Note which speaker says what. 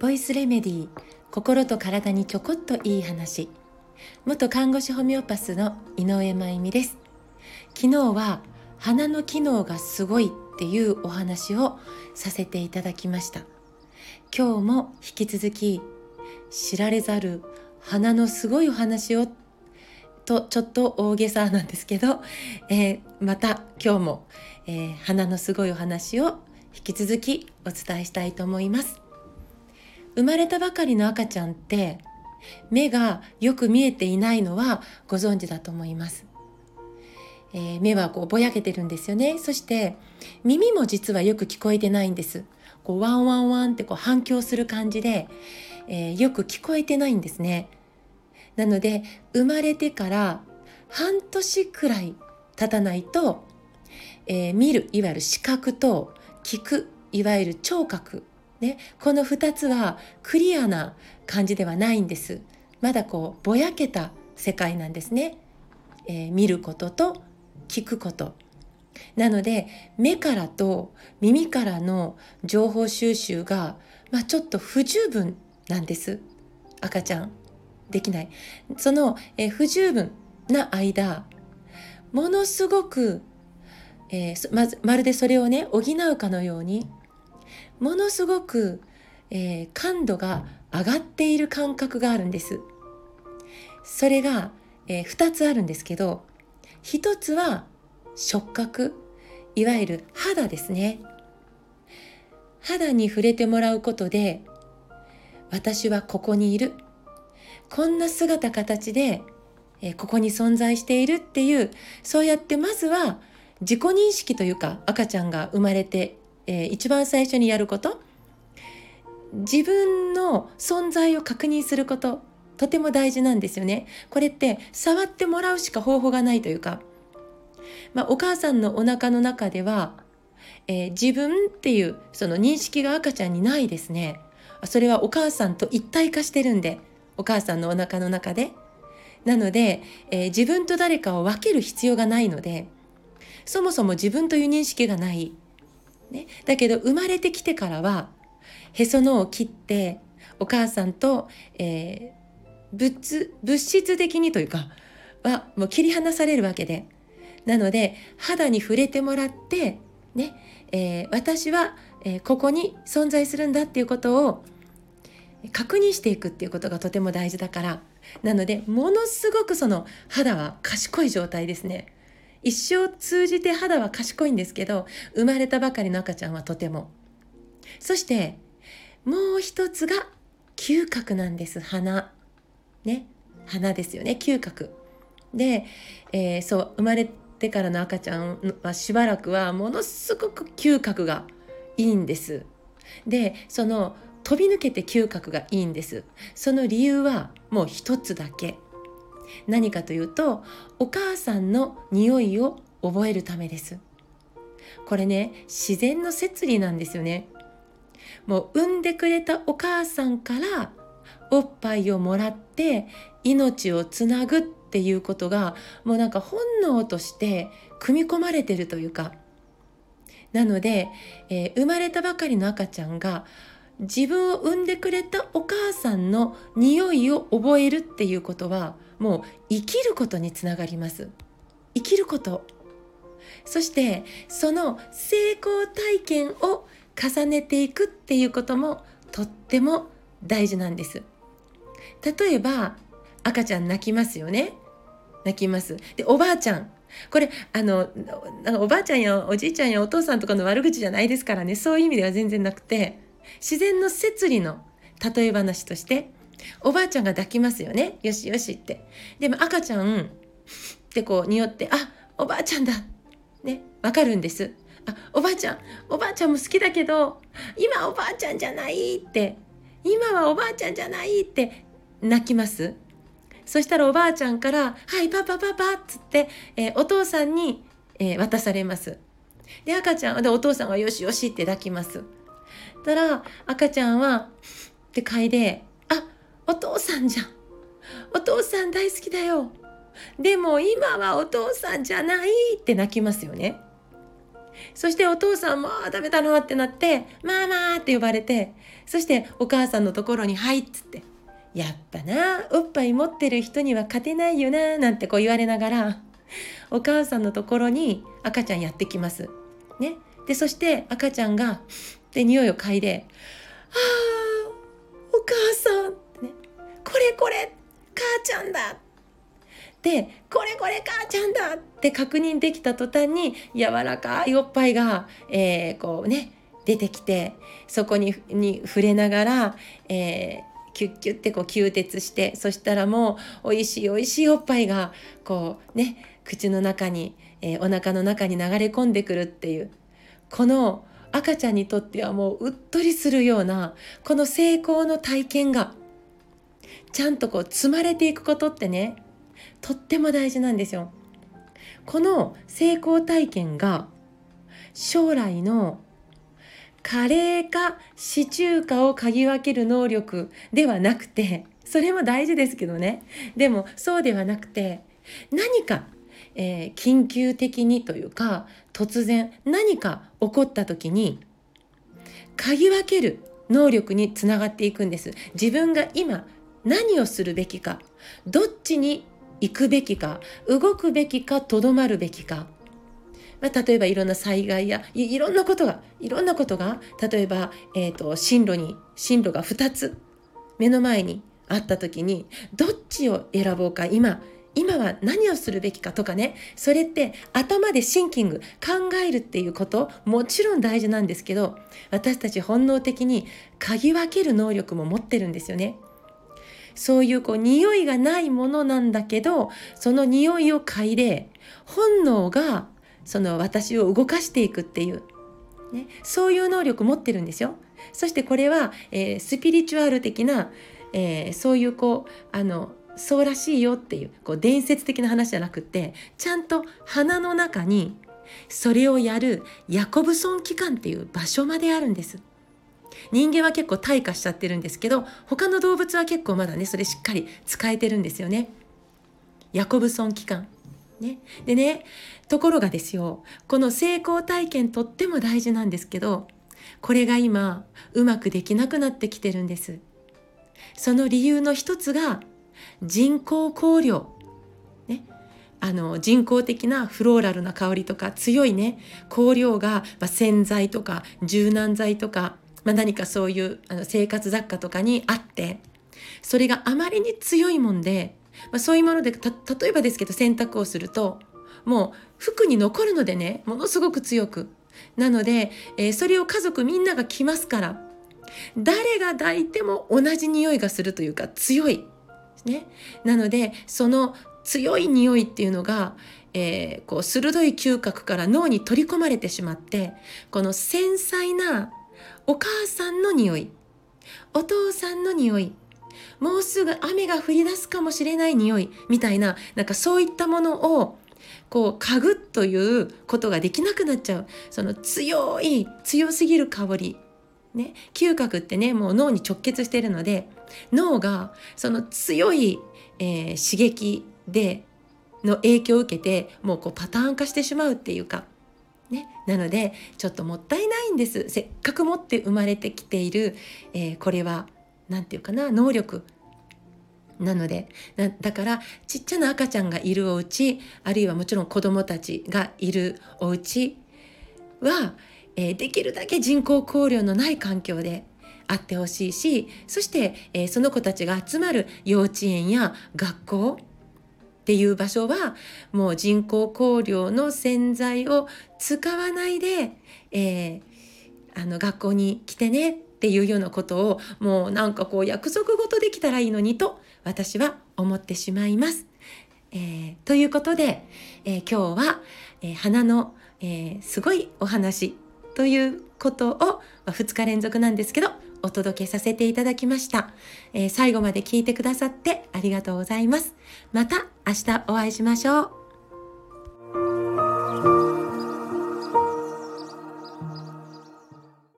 Speaker 1: ボイスレメディー心と体にちょこっといい話。元看護師ホメオパスの井上真由美です。昨日は鼻の機能がすごいっていうお話をさせていただきました。今日も引き続き知られざる鼻のすごいお話をとちょっと大げさなんですけど、えー、また今日も、えー、鼻のすごいお話を引き続きお伝えしたいと思います。生まれたばかりの赤ちゃんって目がよく見えていないのはご存知だと思います、えー、目はこうぼやけてるんですよね。そして耳も実はよく聞こえてないんです。こうワンワンワンってこう反響する感じで、え、よく聞こえてないんですね。なので生まれてから半年くらい経たないと、えー、見るいわゆる視覚と聞くいわゆる聴覚ね、この2つはクリアな感じではないんです。まだこうぼやけた世界なんですね、えー、見ることと聞くこと。なので目からと耳からの情報収集が、まあ、ちょっと不十分なんです。赤ちゃん。できない。その、えー、不十分な間ものすごく、えー、まずまるでそれをね補うかのようにものすごく、えー、感度が上がっている感覚があるんです。それが、えー、2つあるんですけど1つは触覚いわゆる肌ですね。肌に触れてもらうことで私はここにいる。こんな姿形で、え、ここに存在しているっていうそうやってまずは自己認識というか赤ちゃんが生まれてえー、一番最初にやること自分の存在を確認することとても大事なんですよね。これって触ってもらうしか方法がないというか、まあ、お母さんのお腹の中では、えー、自分っていうその認識が赤ちゃんにないですね。それはお母さんと一体化してるんでお母さんのお腹の中で。なので、えー、自分と誰かを分ける必要がないのでそもそも自分という認識がない。ね、だけど生まれてきてからはへそのを切ってお母さんと、えー、物物質的にというかはもう切り離されるわけで。なので肌に触れてもらってね、えー、私は、え、ここに存在するんだっていうことを確認していくっていうことがとても大事だから。なのでものすごくその肌は賢い状態ですね。一生通じて肌は賢いんですけど生まれたばかりの赤ちゃんはとても。そしてもう一つが嗅覚なんです。鼻。ね。鼻ですよね。嗅覚。で、えー、そう生まれてからの赤ちゃんはしばらくはものすごく嗅覚がいいんです。でその飛び抜けて嗅覚がいいんです。その理由はもう一つだけ。何かというとお母さんの匂いを覚えるためです。これね自然の摂理なんですよね。もう産んでくれたお母さんからおっぱいをもらって命をつなぐっていうことがもうなんか本能として組み込まれてるというか。なので、えー、生まれたばかりの赤ちゃんが自分を産んでくれたお母さんの匂いを覚えるっていうことはもう生きることにつながります。生きること。そしてその成功体験を重ねていくっていうこともとっても大事なんです。例えば赤ちゃん泣きますよね。泣きます。でおばあちゃん。これあのおばあちゃんやおじいちゃんやお父さんとかの悪口じゃないですからね。そういう意味では全然なくて。自然の摂理の例え話としておばあちゃんが抱きますよね。よしよしって。でも赤ちゃんってこう匂ってあおばあちゃんだ。ねわかるんです。あおばあちゃんおばあちゃんも好きだけど今おばあちゃんじゃないって。今はおばあちゃんじゃないって。泣きます。そしたらおばあちゃんから「はいパパパパ」っつって、えー、お父さんに、えー、渡されます。で赤ちゃんでお父さんは「よしよし」って抱きます。たら赤ちゃんはって嗅いであお父さんじゃん。お父さん大好きだよ。でも今はお父さんじゃないって泣きますよね。そしてお父さんも「あダメだな」ってなって「ママ」って呼ばれてそしてお母さんのところに「はい」っつって「やっぱなおっぱい持ってる人には勝てないよな」なんてこう言われながらお母さんのところに赤ちゃんやってきます。ね、でそして赤ちゃんがで匂いを嗅いで「ああお母さん」ね「これこれ母ちゃんだ」でこれこれ母ちゃんだって確認できた途端に柔らかいおっぱいが、えー、こうね出てきてそこにに触れながら、えー、キュッキュッてこう吸鉄してそしたらもう美味しい美味しいおっぱいがこうね口の中に、えー、お腹の中に流れ込んでくるっていうこの赤ちゃんにとってはもううっとりするようなこの成功の体験がちゃんとこう積まれていくことってねとっても大事なんですよ。この成功体験が将来のカレーかシチューかを嗅ぎ分ける能力ではなくてそれも大事ですけどねでもそうではなくて何か、えー、緊急的にというか突然何か起こった時に嗅ぎ分ける能力につながっていくんです。自分が今何をするべきかどっちに行くべきか動くべきかとどまるべきか、まあ、例えばいろんな災害やいろんなことがいろんなことが例えば、えーと、進路に進路が2つ目の前にあった時にどっちを選ぼうか今今は何をするべきかとかねそれって頭でシンキング考えるっていうこともちろん大事なんですけど私たち本能的に嗅ぎ分ける能力も持ってるんですよね。そういうこう匂いがないものなんだけどその匂いを嗅いで本能がその私を動かしていくっていう、ね、そういう能力持ってるんですよ。そしてこれは、えー、スピリチュアル的な、えー、そういうこうあのそうらしいよっていうこう伝説的な話じゃなくてちゃんと鼻の中にそれをやるヤコブソン機関っていう場所まであるんです。人間は結構退化しちゃってるんですけど他の動物は結構まだねそれしっかり使えてるんですよね。ヤコブソン機関。ね、でねところがですよこの成功体験とっても大事なんですけどこれが今うまくできなくなってきてるんです。その理由の一つが人工香料。ね、あの人工的なフローラルな香りとか強いね香料が、まあ、洗剤とか柔軟剤とかまあ、何かそういうあの生活雑貨とかにあってそれがあまりに強いもんで、まあ、そういうもので例えばですけど洗濯をするともう服に残るのでねものすごく強くなので、えー、それを家族みんなが着ますから誰が抱いても同じ匂いがするというか強い。ね、なのでその強い匂いっていうのが、えー、こう鋭い嗅覚から脳に取り込まれてしまってこの繊細なお母さんの匂いお父さんの匂いもうすぐ雨が降り出すかもしれない匂いみたいななんかそういったものをこう嗅ぐということができなくなっちゃう。その強い強すぎる香り。ね、嗅覚ってねもう脳に直結しているので脳がその強い、えー、刺激での影響を受けてもうこうパターン化してしまうっていうかね、なのでちょっともったいないんです。せっかく持って生まれてきている、えー、これは何て言うかな能力。なのでだからちっちゃな赤ちゃんがいるお家あるいはもちろん子どもたちがいるお家は、えー、できるだけ人工香料のない環境であってほしいしそして、えー、その子たちが集まる幼稚園や学校っていう場所はもう人工香料の洗剤を使わないで、えー、あの学校に来てねっていうようなことをもうなんかこう約束事できたらいいのにと私は思ってしまいます。えー、ということで、えー、今日は、えー、花の、えすごいお話ということを、まあ、2日連続なんですけどお届けさせていただきました、えー、最後まで聞いてくださってありがとうございます。また明日お会いしましょう。